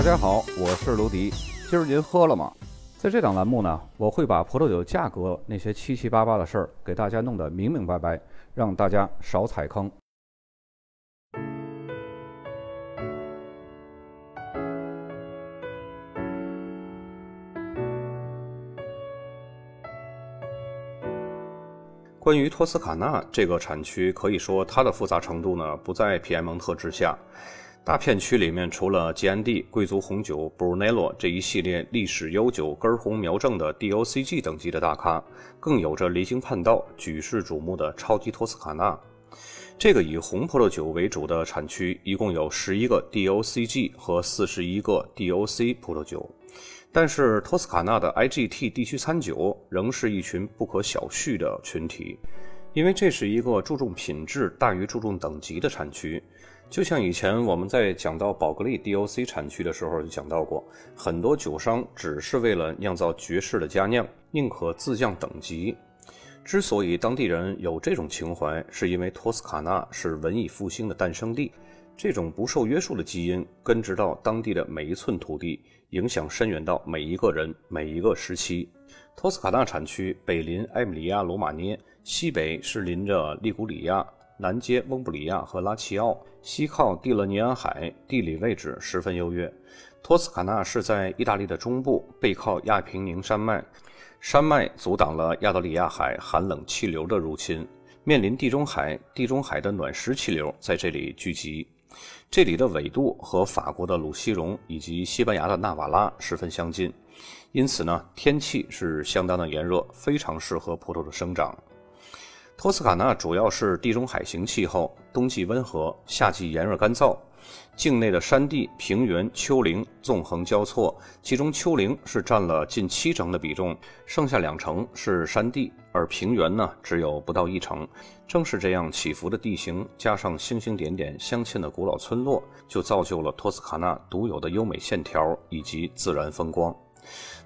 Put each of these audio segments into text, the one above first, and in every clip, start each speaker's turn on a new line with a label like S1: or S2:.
S1: 大家好，我是卢迪。今儿您喝了吗？在这档栏目呢，我会把葡萄酒价格那些七七八八的事儿给大家弄得明明白白，让大家少踩坑。关于托斯卡纳这个产区，可以说它的复杂程度呢不在皮埃蒙特之下。大片区里面，除了 G N D 贵族红酒、布鲁内洛这一系列历史悠久、根红苗正的 DOCG 等级的大咖，更有着离经叛道、举世瞩目的超级托斯卡纳。这个以红葡萄酒为主的产区，一共有十一个 DOCG 和四十一个 DOC 葡萄酒。但是托斯卡纳的 IGT 地区餐酒仍是一群不可小觑的群体，因为这是一个注重品质大于注重等级的产区。就像以前我们在讲到宝格丽 DOC 产区的时候就讲到过，很多酒商只是为了酿造绝世的佳酿，宁可自降等级。之所以当地人有这种情怀，是因为托斯卡纳是文艺复兴的诞生地，这种不受约束的基因根植到当地的每一寸土地，影响深远到每一个人、每一个时期。托斯卡纳产区北临埃米利亚罗马涅，西北是临着利古里亚。南接翁布里亚和拉齐奥，西靠蒂勒尼安海，地理位置十分优越。托斯卡纳是在意大利的中部，背靠亚平宁山脉，山脉阻挡了亚得里亚海寒冷气流的入侵，面临地中海，地中海的暖湿气流在这里聚集。这里的纬度和法国的鲁西荣以及西班牙的纳瓦拉十分相近，因此呢，天气是相当的炎热，非常适合葡萄的生长。托斯卡纳主要是地中海型气候，冬季温和，夏季炎热干燥。境内的山地、平原、丘陵纵横交错，其中丘陵是占了近七成的比重，剩下两成是山地，而平原呢只有不到一成。正是这样起伏的地形，加上星星点点镶嵌的古老村落，就造就了托斯卡纳独有的优美线条以及自然风光。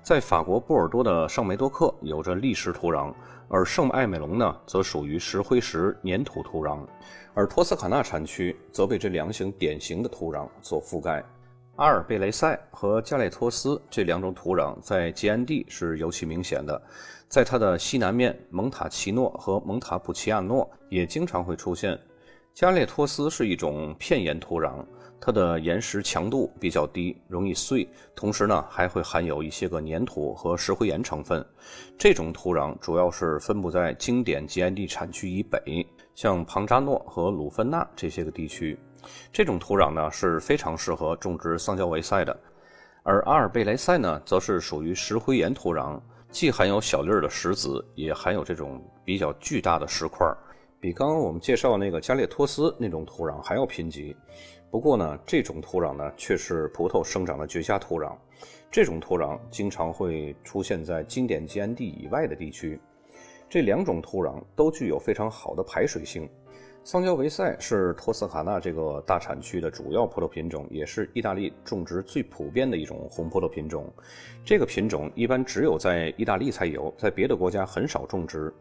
S1: 在法国波尔多的圣梅多克有着砾石土壤，而圣艾美隆呢则属于石灰石粘土土壤，而托斯卡纳产区则被这两型典型的土壤所覆盖。阿尔贝雷塞和加列托斯这两种土壤在吉安地是尤其明显的，在它的西南面，蒙塔奇诺和蒙塔普奇亚诺也经常会出现。加列托斯是一种片岩土壤。它的岩石强度比较低，容易碎，同时呢还会含有一些个粘土和石灰岩成分。这种土壤主要是分布在经典吉安地产区以北，像庞扎诺和鲁芬纳这些个地区。这种土壤呢是非常适合种植桑娇维塞的，而阿尔贝雷塞呢则是属于石灰岩土壤，既含有小粒儿的石子，也含有这种比较巨大的石块儿，比刚刚我们介绍那个加列托斯那种土壤还要贫瘠。不过呢，这种土壤呢却是葡萄生长的绝佳土壤。这种土壤经常会出现在经典基安地以外的地区。这两种土壤都具有非常好的排水性。桑娇维塞是托斯卡纳这个大产区的主要葡萄品种，也是意大利种植最普遍的一种红葡萄品种。这个品种一般只有在意大利才有，在别的国家很少种植。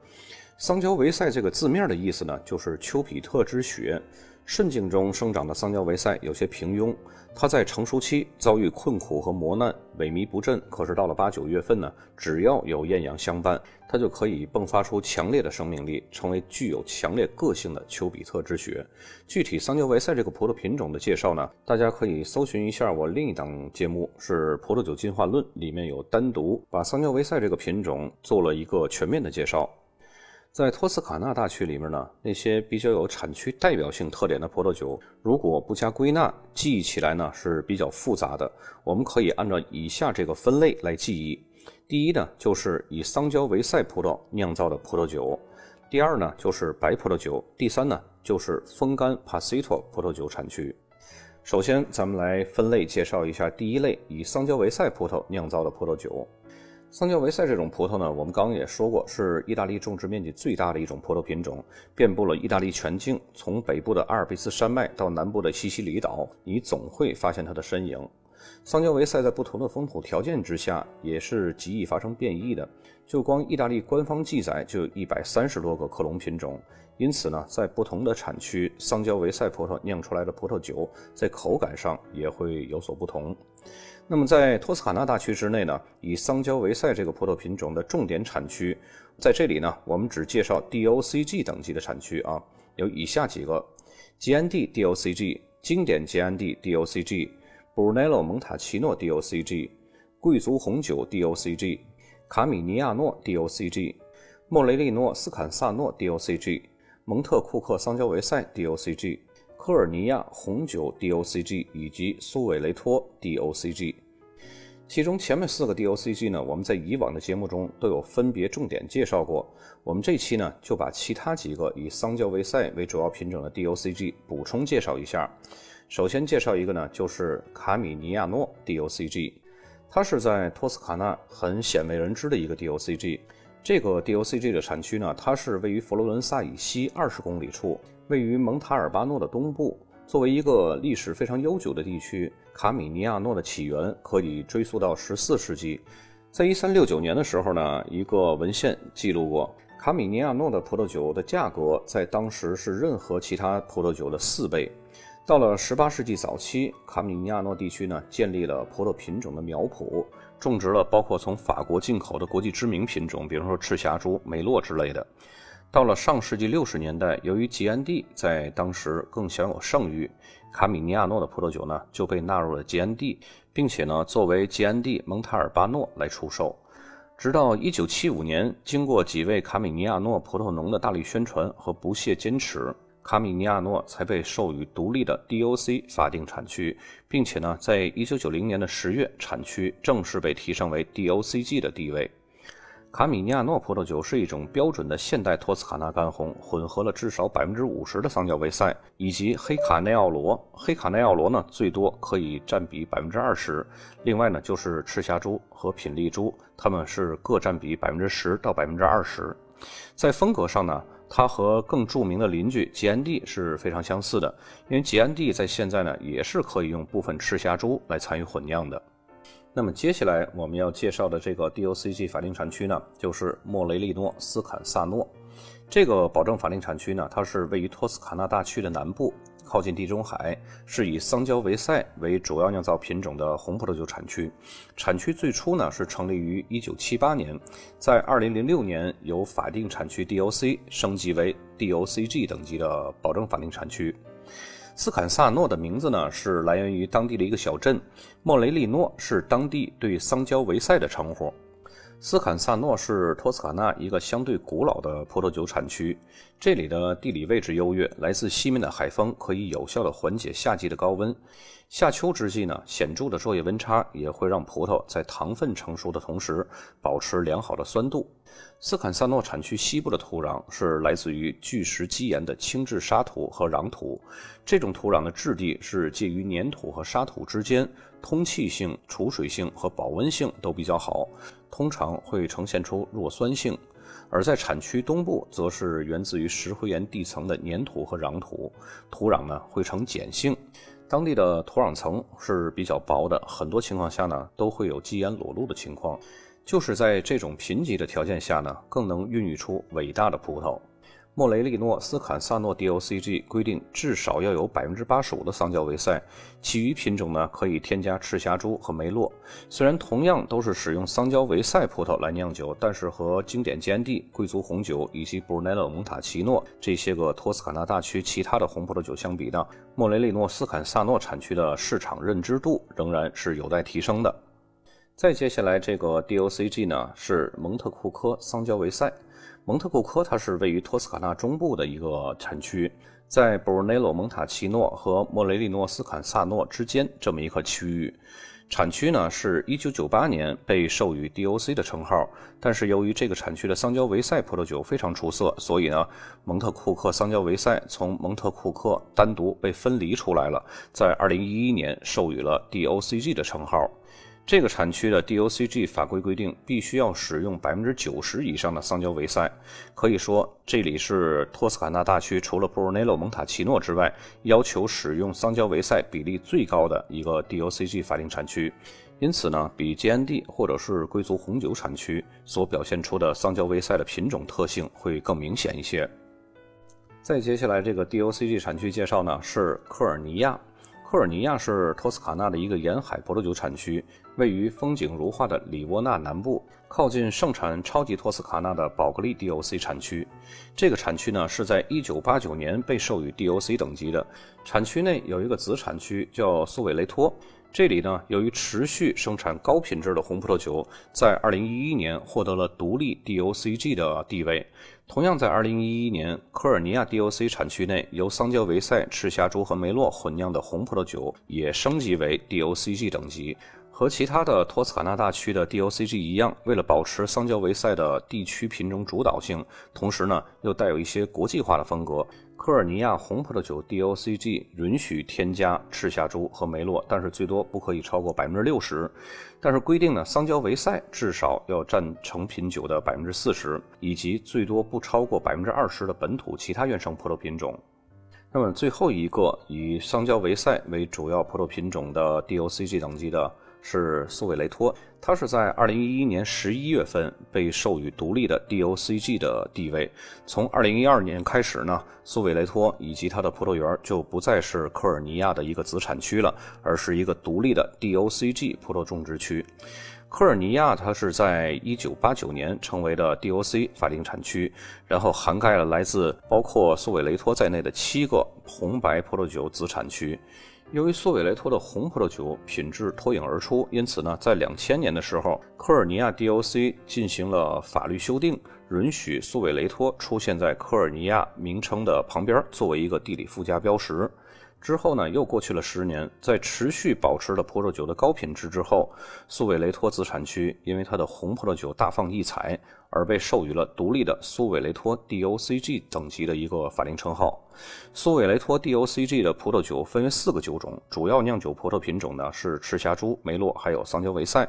S1: 桑娇维塞这个字面的意思呢，就是丘比特之血。顺境中生长的桑娇维塞有些平庸，它在成熟期遭遇困苦和磨难，萎靡不振。可是到了八九月份呢，只要有艳阳相伴，它就可以迸发出强烈的生命力，成为具有强烈个性的丘比特之血。具体桑娇维塞这个葡萄品种的介绍呢，大家可以搜寻一下我另一档节目，是《葡萄酒进化论》，里面有单独把桑娇维塞这个品种做了一个全面的介绍。在托斯卡纳大区里面呢，那些比较有产区代表性特点的葡萄酒，如果不加归纳，记忆起来呢是比较复杂的。我们可以按照以下这个分类来记忆：第一呢，就是以桑娇维塞葡萄酿造的葡萄酒；第二呢，就是白葡萄酒；第三呢，就是风干帕西托葡萄酒产区。首先，咱们来分类介绍一下第一类以桑娇维塞葡萄酿造的葡萄酒。桑娇维塞这种葡萄呢，我们刚刚也说过，是意大利种植面积最大的一种葡萄品种，遍布了意大利全境，从北部的阿尔卑斯山脉到南部的西西里岛，你总会发现它的身影。桑娇维塞在不同的风土条件之下也是极易发生变异的。就光意大利官方记载就有一百三十多个克隆品种，因此呢，在不同的产区，桑娇维塞葡萄酿出来的葡萄酒在口感上也会有所不同。那么在托斯卡纳大区之内呢，以桑娇维塞这个葡萄品种的重点产区，在这里呢，我们只介绍 DOCG 等级的产区啊，有以下几个：吉安蒂 DOCG、经典吉安蒂 DOCG。布鲁内洛蒙塔奇诺 DOCG，贵族红酒 DOCG，卡米尼亚诺 DOCG，莫雷利诺斯坎萨诺 DOCG，蒙特库克桑娇维塞 DOCG，科尔尼亚红酒 DOCG 以及苏韦雷托 DOCG。其中前面四个 DOCG 呢，我们在以往的节目中都有分别重点介绍过。我们这期呢，就把其他几个以桑娇维塞为主要品种的 DOCG 补充介绍一下。首先介绍一个呢，就是卡米尼亚诺 DOCG，它是在托斯卡纳很鲜为人知的一个 DOCG。这个 DOCG 的产区呢，它是位于佛罗伦萨以西二十公里处，位于蒙塔尔巴诺的东部。作为一个历史非常悠久的地区，卡米尼亚诺的起源可以追溯到十四世纪。在一三六九年的时候呢，一个文献记录过，卡米尼亚诺的葡萄酒的价格在当时是任何其他葡萄酒的四倍。到了十八世纪早期，卡米尼亚诺地区呢建立了葡萄品种的苗圃，种植了包括从法国进口的国际知名品种，比如说赤霞珠、梅洛之类的。到了上世纪60年代，由于吉安蒂在当时更享有盛誉，卡米尼亚诺的葡萄酒呢就被纳入了吉安蒂，并且呢作为吉安蒂蒙塔尔巴诺来出售。直到1975年，经过几位卡米尼亚诺葡萄农的大力宣传和不懈坚持。卡米尼亚诺才被授予独立的 DOC 法定产区，并且呢，在一九九零年的十月，产区正式被提升为 DOCG 的地位。卡米尼亚诺葡萄酒是一种标准的现代托斯卡纳干红，混合了至少百分之五十的桑娇维塞以及黑卡内奥罗。黑卡内奥罗呢，最多可以占比百分之二十。另外呢，就是赤霞珠和品丽珠，它们是各占比百分之十到百分之二十。在风格上呢。它和更著名的邻居吉安蒂是非常相似的，因为吉安蒂在现在呢也是可以用部分赤霞珠来参与混酿的。那么接下来我们要介绍的这个 DOCG 法定产区呢，就是莫雷利诺斯坎萨诺。这个保证法定产区呢，它是位于托斯卡纳大区的南部。靠近地中海，是以桑娇维塞为主要酿造品种的红葡萄酒产区。产区最初呢是成立于1978年，在2006年由法定产区 DOC 升级为 DOCG 等级的保证法定产区。斯坎萨诺的名字呢是来源于当地的一个小镇，莫雷利诺是当地对桑娇维塞的称呼。斯坎萨诺是托斯卡纳一个相对古老的葡萄酒产区，这里的地理位置优越，来自西面的海风可以有效地缓解夏季的高温。夏秋之际呢，显著的昼夜温差也会让葡萄在糖分成熟的同时保持良好的酸度。斯坎萨诺产区西部的土壤是来自于巨石基岩的轻质沙土和壤土，这种土壤的质地是介于粘土和沙土之间，通气性、储水性和保温性都比较好。通常会呈现出弱酸性，而在产区东部，则是源自于石灰岩地层的粘土和壤土，土壤呢会呈碱性。当地的土壤层是比较薄的，很多情况下呢都会有基岩裸露的情况。就是在这种贫瘠的条件下呢，更能孕育出伟大的葡萄。莫雷利诺斯坎萨诺 DOCG 规定至少要有百分之八十五的桑娇维塞，其余品种呢可以添加赤霞珠和梅洛。虽然同样都是使用桑娇维塞葡萄来酿酒，但是和经典吉安蒂、贵族红酒以及布鲁内洛蒙塔奇诺这些个托斯卡纳大区其他的红葡萄酒相比呢，莫雷利诺斯坎萨诺产区的市场认知度仍然是有待提升的。再接下来这个 DOCG 呢是蒙特库科桑娇维塞。蒙特库科，它是位于托斯卡纳中部的一个产区，在布鲁内洛蒙塔奇诺和莫雷利诺斯坎萨诺之间这么一个区域。产区呢是一九九八年被授予 DOC 的称号，但是由于这个产区的桑娇维塞葡萄酒非常出色，所以呢蒙特库克桑娇维塞从蒙特库克单独被分离出来了，在二零一一年授予了 DOCG 的称号。这个产区的 DOCG 法规规定，必须要使用百分之九十以上的桑胶维塞。可以说，这里是托斯卡纳大区除了布鲁内洛蒙塔奇诺之外，要求使用桑胶维塞比例最高的一个 DOCG 法定产区。因此呢，比 GND 或者是贵族红酒产区所表现出的桑胶维塞的品种特性会更明显一些。再接下来这个 DOCG 产区介绍呢，是科尔尼亚。科尔尼亚是托斯卡纳的一个沿海葡萄酒产区，位于风景如画的里沃纳南部，靠近盛产超级托斯卡纳的宝格丽 DOC 产区。这个产区呢是在1989年被授予 DOC 等级的。产区内有一个子产区叫苏韦雷托，这里呢由于持续生产高品质的红葡萄酒，在2011年获得了独立 DOCG 的地位。同样在2011年，科尔尼亚 DOC 产区内由桑娇维塞、赤霞珠和梅洛混酿的红葡萄酒也升级为 DOCG 等级。和其他的托斯卡纳大区的 DOCG 一样，为了保持桑娇维塞的地区品种主导性，同时呢又带有一些国际化的风格。科尔尼亚红葡萄酒 DOCG 允许添加赤霞珠和梅洛，但是最多不可以超过百分之六十。但是规定呢，桑娇维塞至少要占成品酒的百分之四十，以及最多不超过百分之二十的本土其他原生葡萄品种。那么最后一个以桑娇维塞为主要葡萄品种的 DOCG 等级的。是苏韦雷托，它是在二零一一年十一月份被授予独立的 DOCG 的地位。从二零一二年开始呢，苏韦雷托以及它的葡萄园就不再是科尔尼亚的一个子产区了，而是一个独立的 DOCG 葡萄种植区。科尔尼亚它是在一九八九年成为了 DOC 法定产区，然后涵盖了来自包括苏韦雷托在内的七个红白葡萄酒子产区。由于苏韦雷托的红葡萄酒品质脱颖而出，因此呢，在两千年的时候，科尔尼亚 DOC 进行了法律修订，允许苏韦雷托出现在科尔尼亚名称的旁边，作为一个地理附加标识。之后呢，又过去了十年，在持续保持了葡萄酒的高品质之后，苏韦雷托子产区因为它的红葡萄酒大放异彩，而被授予了独立的苏韦雷托 DOCG 等级的一个法定称号。苏韦雷托 DOCG 的葡萄酒分为四个酒种，主要酿酒葡萄品种呢是赤霞珠、梅洛还有桑娇维塞。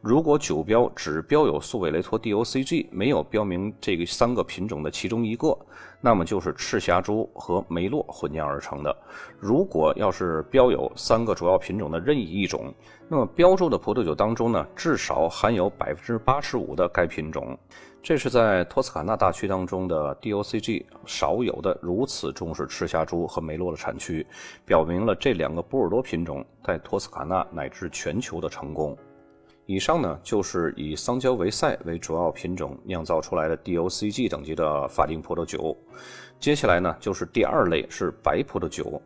S1: 如果酒标只标有苏韦雷托 DOCG，没有标明这个三个品种的其中一个。那么就是赤霞珠和梅洛混酿而成的。如果要是标有三个主要品种的任意一种，那么标注的葡萄酒当中呢，至少含有百分之八十五的该品种。这是在托斯卡纳大区当中的 DOCG 少有的如此重视赤霞珠和梅洛的产区，表明了这两个波尔多品种在托斯卡纳乃至全球的成功。以上呢，就是以桑娇维塞为主要品种酿造出来的 DOCG 等级的法定葡萄酒。接下来呢，就是第二类是白葡萄酒。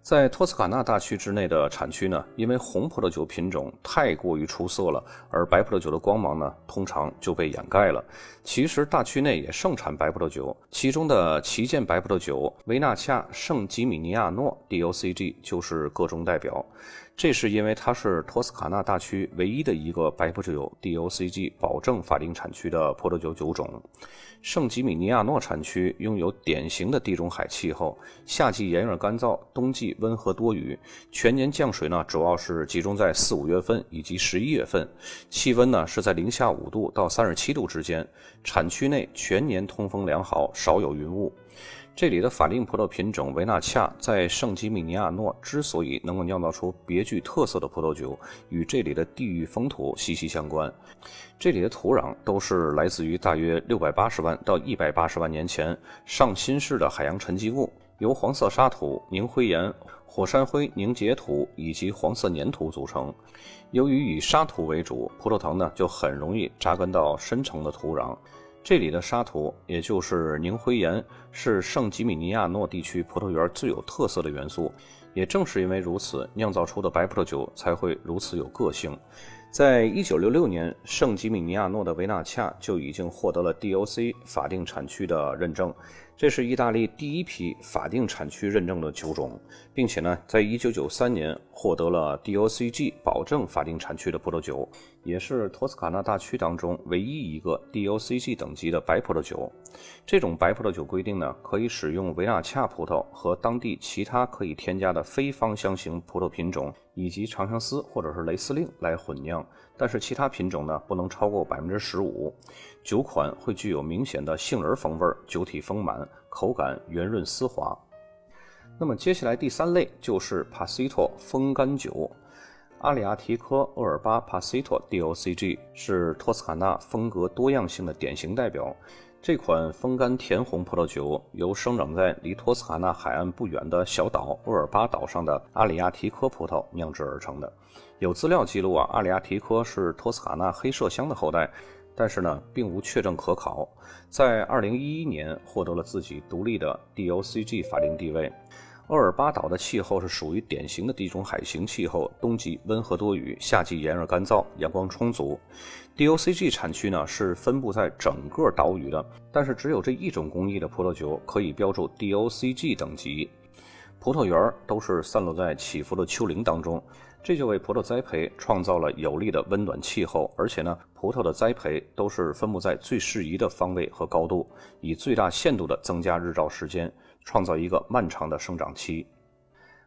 S1: 在托斯卡纳大区之内的产区呢，因为红葡萄酒品种太过于出色了，而白葡萄酒的光芒呢，通常就被掩盖了。其实大区内也盛产白葡萄酒，其中的旗舰白葡萄酒维纳恰圣吉米尼亚诺 DOCG 就是个中代表。这是因为它是托斯卡纳大区唯一的一个白葡萄酒 DOCG 保证法定产区的葡萄酒酒种。圣吉米尼亚诺产区拥有典型的地中海气候，夏季炎热干燥，冬季温和多雨，全年降水呢主要是集中在四五月份以及十一月份，气温呢是在零下五度到三十七度之间。产区内全年通风良好，少有云雾。这里的法定葡萄品种维纳恰在圣吉米尼亚诺之所以能够酿造出别具特色的葡萄酒，与这里的地域风土息息相关。这里的土壤都是来自于大约六百八十万到一百八十万年前上新世的海洋沉积物，由黄色沙土、凝灰岩、火山灰凝结土以及黄色粘土组成。由于以沙土为主，葡萄藤呢就很容易扎根到深层的土壤。这里的沙土，也就是凝灰岩，是圣吉米尼亚诺地区葡萄园最有特色的元素。也正是因为如此，酿造出的白葡萄酒才会如此有个性。在一九六六年，圣吉米尼亚诺的维纳恰就已经获得了 DOC 法定产区的认证。这是意大利第一批法定产区认证的酒种，并且呢，在1993年获得了 DOCG 保证法定产区的葡萄酒，也是托斯卡纳大区当中唯一一个 DOCG 等级的白葡萄酒。这种白葡萄酒规定呢，可以使用维纳恰葡萄和当地其他可以添加的非芳香型葡萄品种，以及长相思或者是雷司令来混酿，但是其他品种呢，不能超过百分之十五。酒款会具有明显的杏仁风味，酒体丰满，口感圆润丝滑。那么接下来第三类就是 Pasito 风干酒，阿里亚提科厄尔巴帕西托 DOCG 是托斯卡纳风格多样性的典型代表。这款风干甜红葡萄酒由生长在离托斯卡纳海岸不远的小岛厄尔巴岛上的阿里亚提科葡萄酿制而成的。有资料记录啊，阿里亚提科是托斯卡纳黑麝香的后代。但是呢，并无确证可考。在2011年获得了自己独立的 DOCG 法定地位。厄尔巴岛的气候是属于典型的地中海型气候，冬季温和多雨，夏季炎热干燥，阳光充足。DOCG 产区呢是分布在整个岛屿的，但是只有这一种工艺的葡萄酒可以标注 DOCG 等级。葡萄园都是散落在起伏的丘陵当中。这就为葡萄栽培创造了有利的温暖气候，而且呢，葡萄的栽培都是分布在最适宜的方位和高度，以最大限度的增加日照时间，创造一个漫长的生长期。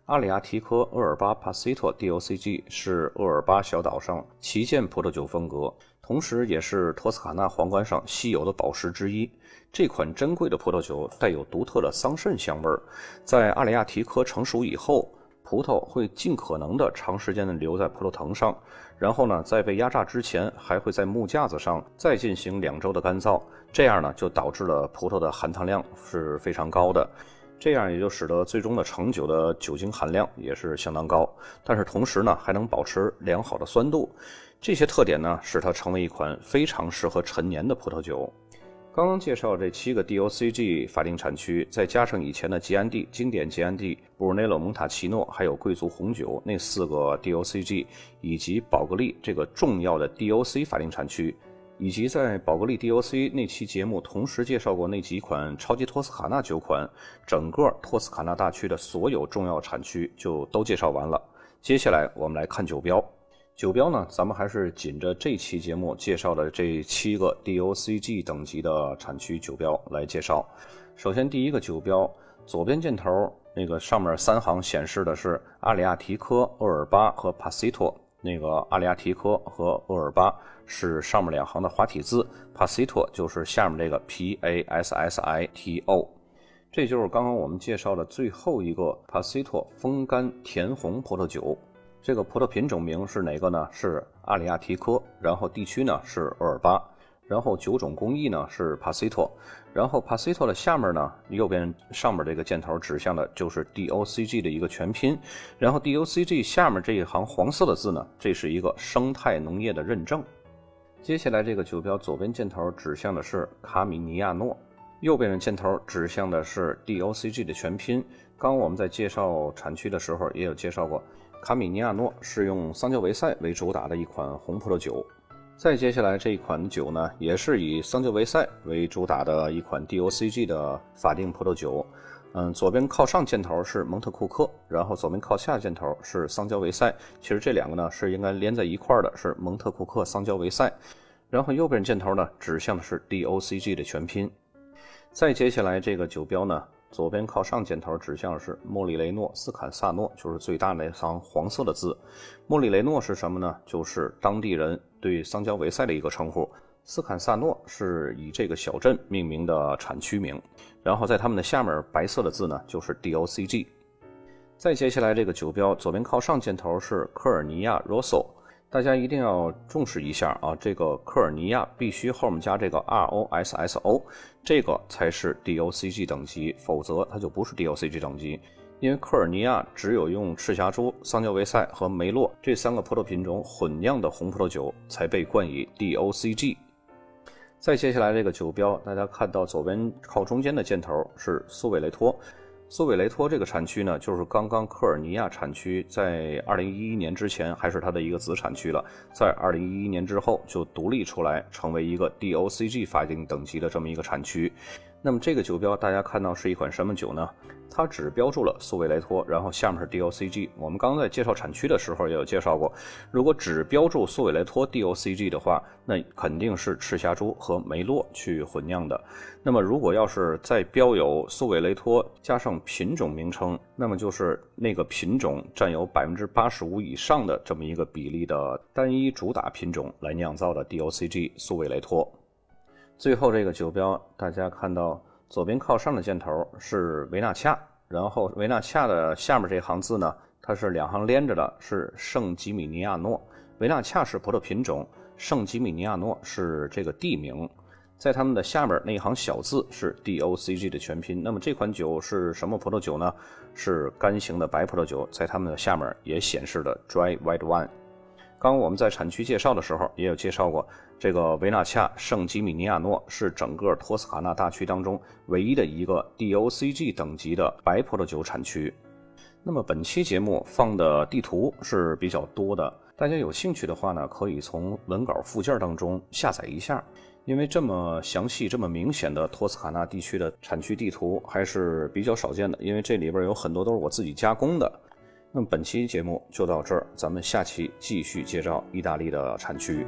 S1: 阿里亚提科厄尔巴帕西托 DOCG 是厄尔巴小岛上旗舰葡萄酒风格，同时也是托斯卡纳皇冠上稀有的宝石之一。这款珍贵的葡萄酒带有独特的桑葚香味儿，在阿里亚提科成熟以后。葡萄会尽可能的长时间的留在葡萄藤上，然后呢，在被压榨之前，还会在木架子上再进行两周的干燥，这样呢，就导致了葡萄的含糖量是非常高的，这样也就使得最终的成酒的酒精含量也是相当高，但是同时呢，还能保持良好的酸度，这些特点呢，使它成为一款非常适合陈年的葡萄酒。刚刚介绍这七个 DOCG 法定产区，再加上以前的吉安地经典吉安地、布鲁内罗蒙塔奇诺，还有贵族红酒那四个 DOCG，以及宝格丽这个重要的 DOC 法定产区，以及在宝格丽 DOC 那期节目同时介绍过那几款超级托斯卡纳酒款，整个托斯卡纳大区的所有重要产区就都介绍完了。接下来我们来看酒标。酒标呢，咱们还是紧着这期节目介绍的这七个 DOCG 等级的产区酒标来介绍。首先，第一个酒标左边箭头那个上面三行显示的是阿里亚提科、厄尔巴和帕西托。那个阿里亚提科和厄尔巴是上面两行的花体字，，Pasito 就是下面这个 P A S S I T O。这就是刚刚我们介绍的最后一个 Pasito 风干甜红葡萄酒。这个葡萄品种名是哪个呢？是阿里亚提科，然后地区呢是厄尔巴，然后酒种工艺呢是帕西托，然后帕西托的下面呢，右边上面这个箭头指向的就是 DOCG 的一个全拼，然后 DOCG 下面这一行黄色的字呢，这是一个生态农业的认证。接下来这个酒标左边箭头指向的是卡米尼亚诺，右边的箭头指向的是 DOCG 的全拼。刚刚我们在介绍产区的时候也有介绍过。卡米尼亚诺是用桑娇维塞为主打的一款红葡萄酒，再接下来这一款酒呢，也是以桑娇维塞为主打的一款 DOCG 的法定葡萄酒。嗯，左边靠上箭头是蒙特库克，然后左边靠下箭头是桑娇维塞。其实这两个呢是应该连在一块儿的，是蒙特库克桑娇维塞。然后右边箭头呢指向的是 DOCG 的全拼。再接下来这个酒标呢。左边靠上箭头指向是莫里雷诺斯坎萨诺，就是最大那行黄色的字。莫里雷诺是什么呢？就是当地人对桑娇维塞的一个称呼。斯坎萨诺是以这个小镇命名的产区名。然后在他们的下面白色的字呢，就是 DOCG。再接下来这个酒标，左边靠上箭头是科尔尼亚 Rosso。大家一定要重视一下啊！这个科尔尼亚必须后面加这个 R O S S O，这个才是 D O C G 等级，否则它就不是 D O C G 等级。因为科尔尼亚只有用赤霞珠、桑娇维塞和梅洛这三个葡萄品种混酿的红葡萄酒才被冠以 D O C G。再接下来这个酒标，大家看到左边靠中间的箭头是苏维雷托。苏韦雷托这个产区呢，就是刚刚科尔尼亚产区在二零一一年之前还是它的一个子产区了，在二零一一年之后就独立出来，成为一个 DOCG 法定等级的这么一个产区。那么这个酒标大家看到是一款什么酒呢？它只标注了苏维雷托，然后下面是 DOCG。我们刚刚在介绍产区的时候也有介绍过，如果只标注苏维雷托 DOCG 的话，那肯定是赤霞珠和梅洛去混酿的。那么如果要是再标有苏维雷托加上品种名称，那么就是那个品种占有百分之八十五以上的这么一个比例的单一主打品种来酿造的 DOCG 苏维雷托。最后这个酒标，大家看到左边靠上的箭头是维纳恰，然后维纳恰的下面这行字呢，它是两行连着的，是圣吉米尼亚诺。维纳恰是葡萄品种，圣吉米尼亚诺是这个地名。在它们的下面那一行小字是 DOCG 的全拼。那么这款酒是什么葡萄酒呢？是干型的白葡萄酒，在它们的下面也显示的 Dry White Wine。刚我们在产区介绍的时候也有介绍过，这个维纳恰圣吉米尼亚诺是整个托斯卡纳大区当中唯一的一个 DOCG 等级的白葡萄酒产区。那么本期节目放的地图是比较多的，大家有兴趣的话呢，可以从文稿附件当中下载一下，因为这么详细、这么明显的托斯卡纳地区的产区地图还是比较少见的，因为这里边有很多都是我自己加工的。那么本期节目就到这儿，咱们下期继续介绍意大利的产区。